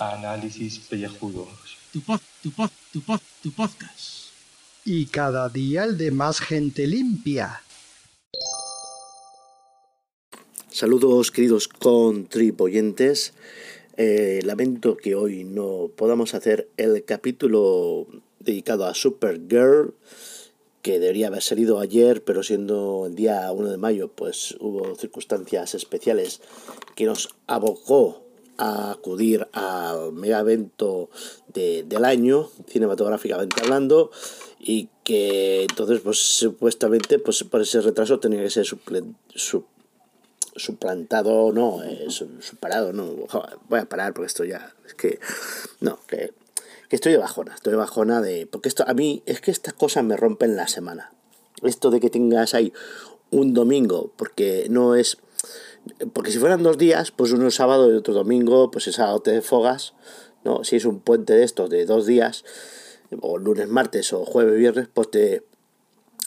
Análisis pellejudos. Tu pod, tu pod, tu pod, tu podcast. Y cada día el de más gente limpia. Saludos queridos contribuyentes. Eh, lamento que hoy no podamos hacer el capítulo dedicado a Supergirl, que debería haber salido ayer, pero siendo el día 1 de mayo, pues hubo circunstancias especiales que nos abocó a acudir al mega evento de, del año, cinematográficamente hablando, y que entonces, pues supuestamente, pues por ese retraso tenía que ser suplantado, no, eh, su- superado, no, voy a parar porque esto ya, es que, no, que, que estoy de bajona, estoy de bajona de, porque esto, a mí, es que estas cosas me rompen la semana, esto de que tengas ahí un domingo, porque no es, porque si fueran dos días, pues uno es sábado y otro domingo, pues es sábado te fogas, ¿no? Si es un puente de estos de dos días, o lunes, martes, o jueves, viernes, pues te,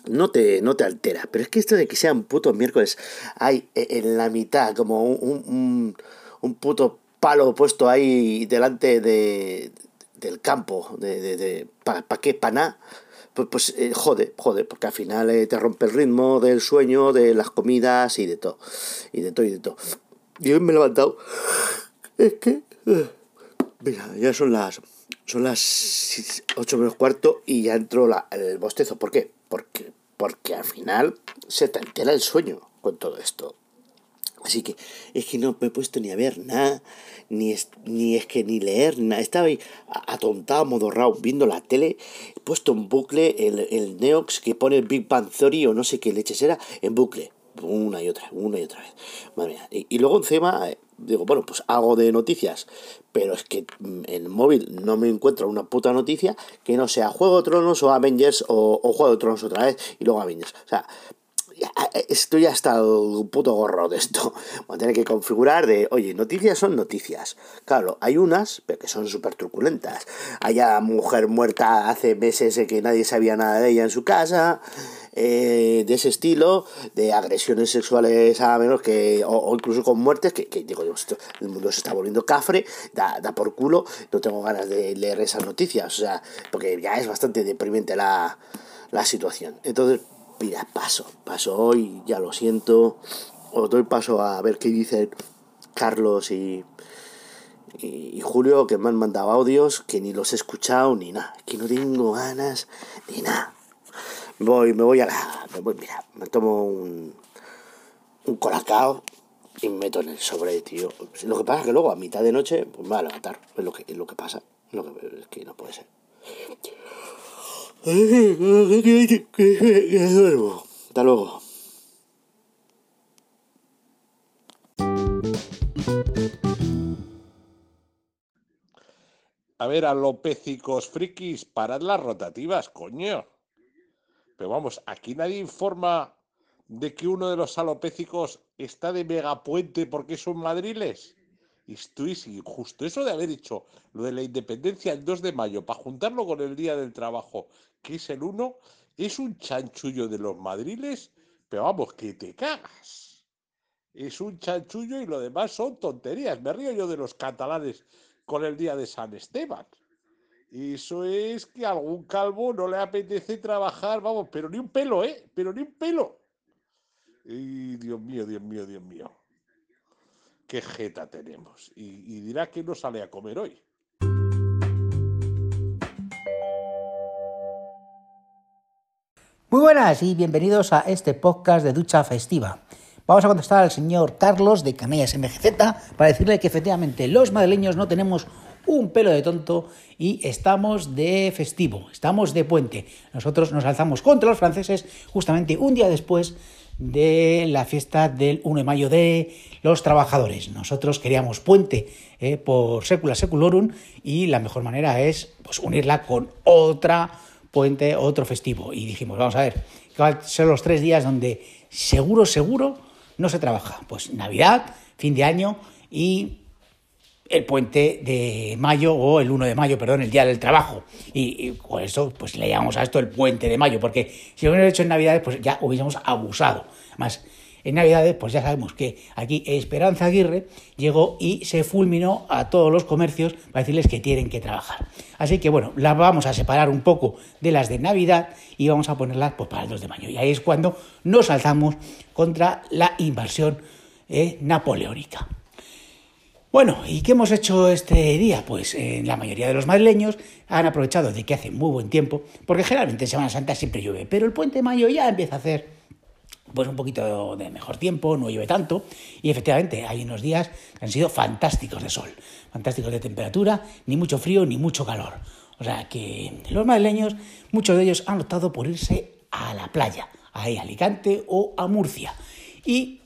no te, no te altera. Pero es que esto de que sea un puto miércoles, hay en la mitad como un, un- un puto palo puesto ahí delante de, del campo, de, de, de ¿para qué? ¿Para nada? Pues, pues eh, jode, jode, porque al final eh, te rompe el ritmo del sueño, de las comidas y de todo. Y de todo y de todo. Y hoy me he levantado. Es que. eh, Mira, ya son las. Son las 8 menos cuarto y ya entró la, el bostezo. ¿Por qué? Porque, porque al final se te altera el sueño con todo esto. Así que es que no me he puesto ni a ver nada, ni es, ni es que ni leer nada. Estaba ahí atontado, modorrao, viendo la tele, he puesto en bucle el, el Neox que pone el Big Bang Theory o no sé qué leches era, en bucle. Una y otra, una y otra vez. Madre mía. Y, luego encima, eh, digo, bueno, pues hago de noticias, pero es que mm, en el móvil no me encuentro una puta noticia que no sea Juego de Tronos o Avengers o, o Juego de Tronos otra vez y luego Avengers. O sea, estoy hasta el puto gorro de esto. Voy a tener que configurar de, oye, noticias son noticias. Claro, hay unas, pero que son súper truculentas. Hay a mujer muerta hace meses que nadie sabía nada de ella en su casa. eh, de ese estilo, de agresiones sexuales a menos que, o, o incluso con muertes, que, que digo esto, el mundo se está volviendo cafre, da, da por culo, no tengo ganas de leer esas noticias, o sea, porque ya es bastante deprimente la, la situación. Entonces, paso, paso hoy, ya lo siento, os doy paso a ver qué dicen Carlos y, y, Julio, que me han mandado audios, que ni los he escuchado ni nada, que no tengo ganas de nada. Voy, me voy a la. Voy, mira, me tomo un, un colacao y me meto en el sobre, tío. Lo que pasa es que luego a mitad de noche pues me va a levantar. Es lo que, es lo que pasa. Lo que, es que no puede ser. Hasta luego. A ver, alopécicos frikis, parad las rotativas, coño. Pero vamos, aquí nadie informa de que uno de los alopécicos está de megapuente porque son madriles. Y justo eso de haber hecho lo de la independencia el 2 de mayo para juntarlo con el día del trabajo, que es el 1, es un chanchullo de los madriles, pero vamos, que te cagas. Es un chanchullo y lo demás son tonterías. Me río yo de los catalanes con el día de San Esteban. Eso es que a algún calvo no le apetece trabajar, vamos, pero ni un pelo, ¿eh? Pero ni un pelo. Y Dios mío, Dios mío, Dios mío. Qué jeta tenemos. Y, dirá que no sale a comer hoy. Muy buenas y bienvenidos a este podcast de Ducha Festiva. Vamos a contestar al señor Carlos de Canallas MGZ para decirle que efectivamente los madrileños no tenemos un pelo de tonto y estamos de festivo, estamos de puente. Nosotros nos alzamos contra los franceses justamente un día después de la fiesta del 1 de mayo de los trabajadores. Nosotros queríamos puente eh, por secula seculorum y la mejor manera es pues, unirla con otra puente, otro festivo. Y dijimos, vamos a ver, que van a ser los tres días donde seguro, seguro no se trabaja. Pues Navidad, fin de año y el puente de mayo o el 1 de mayo, perdón, el día del trabajo. Y, por eso pues le llamamos a esto el puente de mayo, porque si lo hubiéramos hecho en Navidades, pues ya hubiésemos abusado. Más en Navidades, pues ya sabemos que aquí Esperanza Aguirre llegó y se fulminó a todos los comercios para decirles que tienen que trabajar. Así que bueno, las vamos a separar un poco de las de Navidad y vamos a ponerlas pues, para el 2 de mayo. Y ahí es cuando nos alzamos contra la invasión eh, napoleónica. Bueno, ¿y qué hemos hecho este día? Pues eh, la mayoría de los madrileños han aprovechado de que hace muy buen tiempo, porque generalmente en Semana Santa siempre llueve, pero el puente de mayo ya empieza a hacer pues un poquito de mejor tiempo, no llueve tanto, y efectivamente hay unos días que han sido fantásticos de sol, fantásticos de temperatura, ni mucho frío ni mucho calor. O sea que los madrileños, muchos de ellos han optado por irse a la playa, a Alicante o a Murcia. Y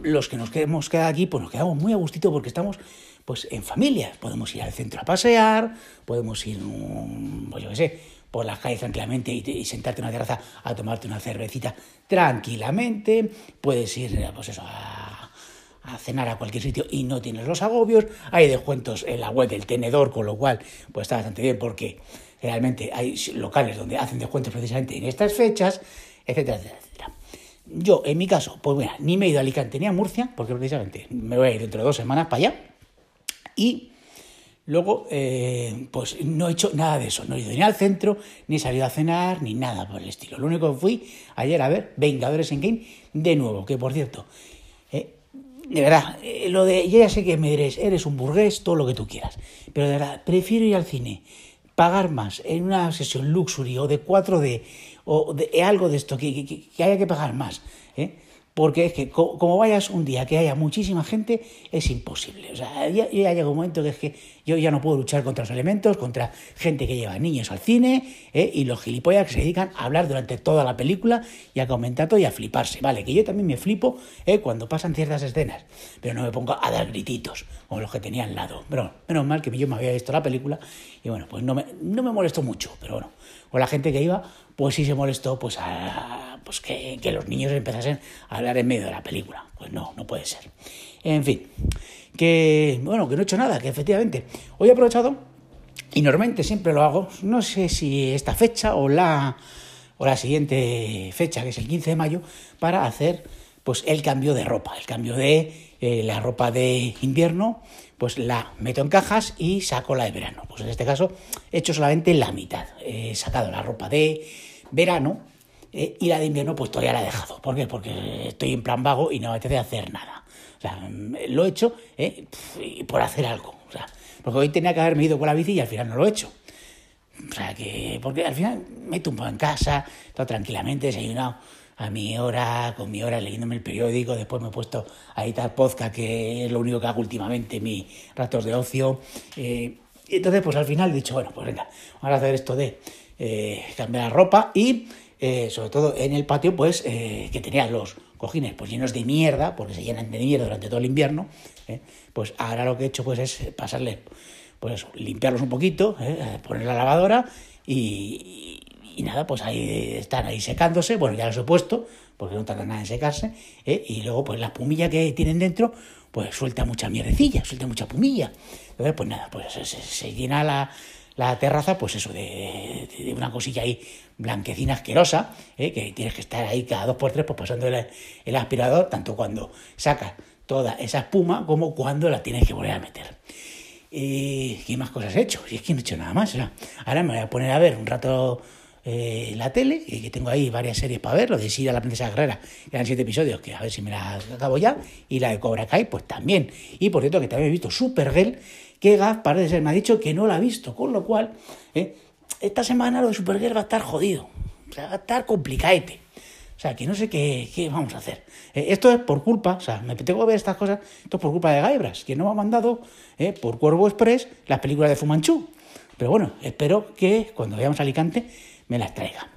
los que nos queremos quedar aquí, pues nos quedamos muy a gustito porque estamos pues en familia. Podemos ir al centro a pasear, podemos ir, pues yo qué sé, por las calles tranquilamente y, sentarte en una terraza a tomarte una cervecita tranquilamente. Puedes ir, pues eso, a, cenar a cualquier sitio y no tienes los agobios. Hay descuentos en la web del tenedor, con lo cual pues está bastante bien porque realmente hay locales donde hacen descuentos precisamente en estas fechas, etcétera, etcétera. Yo, en mi caso, pues mira, ni me he ido a Alicante ni a Murcia, porque precisamente me voy a ir dentro de dos semanas para allá. Y luego, eh, pues no he hecho nada de eso. No he ido ni al centro, ni he salido a cenar, ni nada por el estilo. Lo único que fui ayer a ver Vengadores en Game de nuevo, que por cierto, eh, de verdad, eh, lo de, yo ya sé que me diréis, eres un burgués, todo lo que tú quieras, pero de verdad, prefiero ir al cine, pagar más en una sesión luxury o de 4D o de, algo de esto, que, haya que pagar más. ¿eh? Porque es que como vayas un día que haya muchísima gente, es imposible. O sea, ya, ya, llega un momento que es que yo ya no puedo luchar contra los elementos, contra gente que lleva niños al cine ¿eh? y los gilipollas que se dedican a hablar durante toda la película y a comentar todo y a fliparse. Vale, que yo también me flipo ¿eh? cuando pasan ciertas escenas, pero no me pongo a dar grititos como los que tenía al lado. Pero menos mal que yo me había visto la película y bueno, pues no me, no me molestó mucho, pero bueno, con la gente que iba, pues sí se molestó pues, a, pues que, que, los niños empezasen a hablar en medio de la película. Pues no, no puede ser. En fin, que bueno, que no he hecho nada, que efectivamente hoy he aprovechado y normalmente siempre lo hago, no sé si esta fecha o la, o la siguiente fecha, que es el 15 de mayo, para hacer pues el cambio de ropa, el cambio de eh, la ropa de invierno, pues la meto en cajas y saco la de verano. Pues en este caso he hecho solamente la mitad. He sacado la ropa de verano eh, y la de invierno pues todavía la he dejado. ¿Por qué? Porque estoy en plan vago y no me apetece hacer nada. O sea, lo he hecho eh, por hacer algo. O sea, porque hoy tenía que haberme ido con la bici y al final no lo he hecho. O sea, que, porque al final me he tumbado en casa, estado tranquilamente, desayunado a mi hora, con mi hora leyéndome el periódico, después me he puesto a editar podcast, que es lo único que hago últimamente en mis ratos de ocio. Eh, y entonces, pues al final he dicho, bueno, pues venga, vamos a hacer esto de eh, cambiar la ropa y eh, sobre todo en el patio, pues que tenía los cojines pues llenos de mierda, porque se llenan de mierda durante todo el invierno, pues ahora lo que he hecho pues es pasarle, pues limpiarlos un poquito, poner la lavadora y, y, nada, pues ahí están ahí secándose, bueno, ya los he puesto, porque no tarda nada en secarse, ¿eh? y luego pues la pumilla que tienen dentro, pues suelta mucha mierdecilla, suelta mucha pumilla. Entonces, pues nada, pues se, llena la, la, terraza, pues eso, de, una cosilla ahí blanquecina asquerosa, ¿eh? que tienes que estar ahí cada dos por tres pues pasando el, aspirador, tanto cuando sacas toda esa espuma como cuando la tienes que volver a meter. ¿Y qué más cosas he hecho? Si es que no he hecho nada más. Ahora me voy a poner a ver un rato eh, la tele, y que tengo ahí varias series para ver, lo de Sira, la princesa guerrera, eran siete episodios, que a ver si me las acabo ya, y la de Cobra Kai, pues también. Y por cierto, que también he visto Supergirl, que Gaz parece ser, me ha dicho que no la ha visto, con lo cual, eh, esta semana lo de Supergirl va a estar jodido, o sea, va a estar complicadete. O sea, que no sé qué, qué vamos a hacer. Eh, esto es por culpa, o sea, me tengo que ver estas cosas, esto es por culpa de Gaibras, que no me ha mandado por Cuervo Express las películas de Fumanchu. Pero bueno, espero que cuando vayamos a Alicante me las traiga.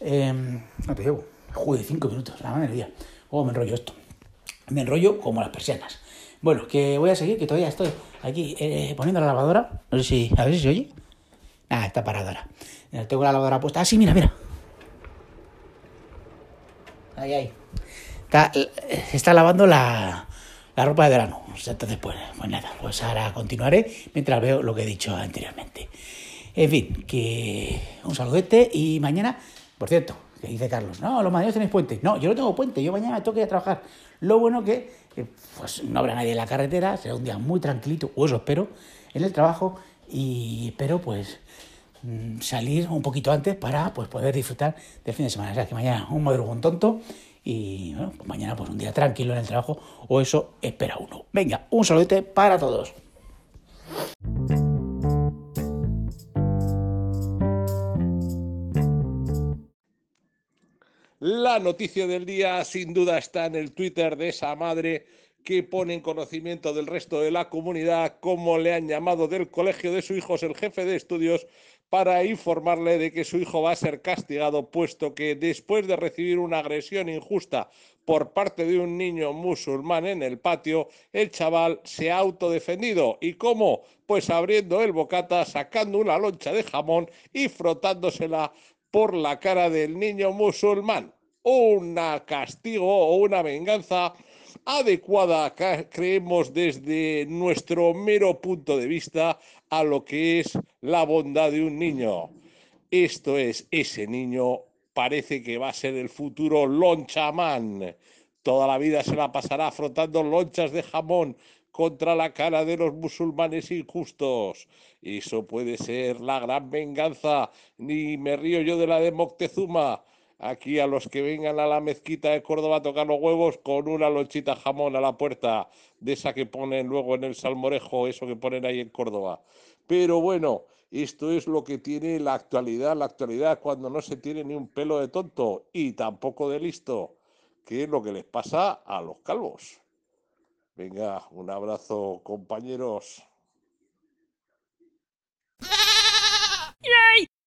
Eh, no te llevo, joder, cinco minutos, la madre mía. Oh, me enrollo esto. Me enrollo como las persianas. Bueno, que voy a seguir, que todavía estoy aquí eh, poniendo la lavadora. No sé si, a ver si se oye. Ah, está parada ahora. Tengo la lavadora puesta. Ah, sí, mira, mira. Ahí, ahí. Está, está lavando la, la ropa de verano. Entonces, pues, pues nada, pues ahora continuaré mientras veo lo que he dicho anteriormente. En fin, que un saludete y mañana, por cierto, que dice Carlos, no, los madrileños tenéis puente. No, yo no tengo puente, yo mañana tengo que ir a trabajar. Lo bueno que pues no habrá nadie en la carretera, será un día muy tranquilito, o eso espero, en el trabajo y espero pues mm, salir un poquito antes para pues poder disfrutar del fin de semana. O sea que mañana un madrugón tonto y bueno, pues mañana pues un día tranquilo en el trabajo o eso espera uno. Venga, un saludete para todos. La noticia del día sin duda está en el Twitter de esa madre que pone en conocimiento del resto de la comunidad cómo le han llamado del colegio de su hijo el jefe de estudios para informarle de que su hijo va a ser castigado puesto que después de recibir una agresión injusta por parte de un niño musulmán en el patio, el chaval se ha autodefendido. ¿Y cómo? Pues abriendo el bocata, sacando una loncha de jamón y frotándosela por la cara del niño musulmán. Un castigo o una venganza adecuada, creemos, desde nuestro mero punto de vista a lo que es la bondad de un niño. Esto es, ese niño parece que va a ser el futuro lonchamán. Toda la vida se la pasará frotando lonchas de jamón contra la cara de los musulmanes injustos. Eso puede ser la gran venganza. Ni me río yo de la de Moctezuma. Aquí a los que vengan a la mezquita de Córdoba a tocar los huevos con una lonchita jamón a la puerta, de esa que ponen luego en el salmorejo, eso que ponen ahí en Córdoba. Pero bueno, esto es lo que tiene la actualidad, la actualidad cuando no se tiene ni un pelo de tonto y tampoco de listo, que es lo que les pasa a los calvos. Venga, un abrazo, compañeros.